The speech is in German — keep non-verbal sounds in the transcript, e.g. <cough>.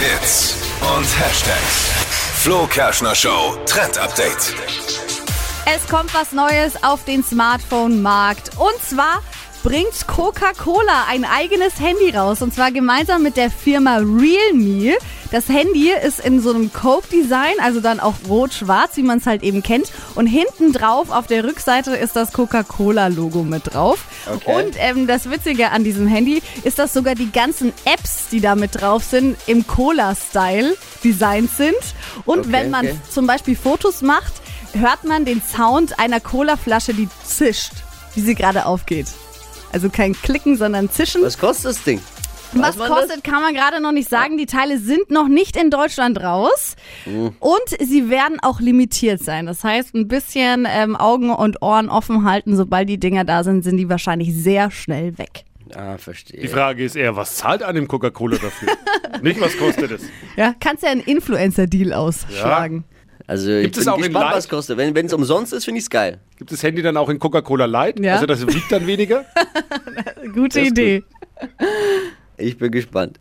Hits und Hashtags. Flo Kerschner Show Trend Update. Es kommt was Neues auf den Smartphone-Markt. Und zwar bringt Coca-Cola ein eigenes Handy raus. Und zwar gemeinsam mit der Firma Realme. Das Handy ist in so einem Cope-Design, also dann auch rot-schwarz, wie man es halt eben kennt. Und hinten drauf auf der Rückseite ist das Coca-Cola-Logo mit drauf. Okay. Und ähm, das Witzige an diesem Handy ist, dass sogar die ganzen Apps, die da mit drauf sind, im Cola-Style designt sind. Und Okay, wenn man okay. zum Beispiel Fotos macht, hört man den Sound einer Colaflasche, die zischt, wie sie gerade aufgeht. Also kein Klicken, sondern Zischen. Was kostet das Ding? Weiß Was kostet, kann man gerade noch nicht sagen. Die Teile sind noch nicht in Deutschland raus. Mhm. Und sie werden auch limitiert sein. Das heißt, ein bisschen ähm, Augen und Ohren offen halten. Sobald die Dinger da sind, sind die wahrscheinlich sehr schnell weg. Ah, verstehe. Die Frage ist eher, was zahlt einem Coca-Cola dafür? <laughs> Nicht, was kostet es? Ja, kannst ja einen Influencer-Deal ausschlagen. Also Gibt ich es bin auch in gespannt, Light? was kostet. Wenn es umsonst ist, finde ich es geil. Gibt das Handy dann auch in Coca-Cola Light? Ja. Also das wiegt dann weniger? <laughs> Gute Das Idee. Ich bin gespannt.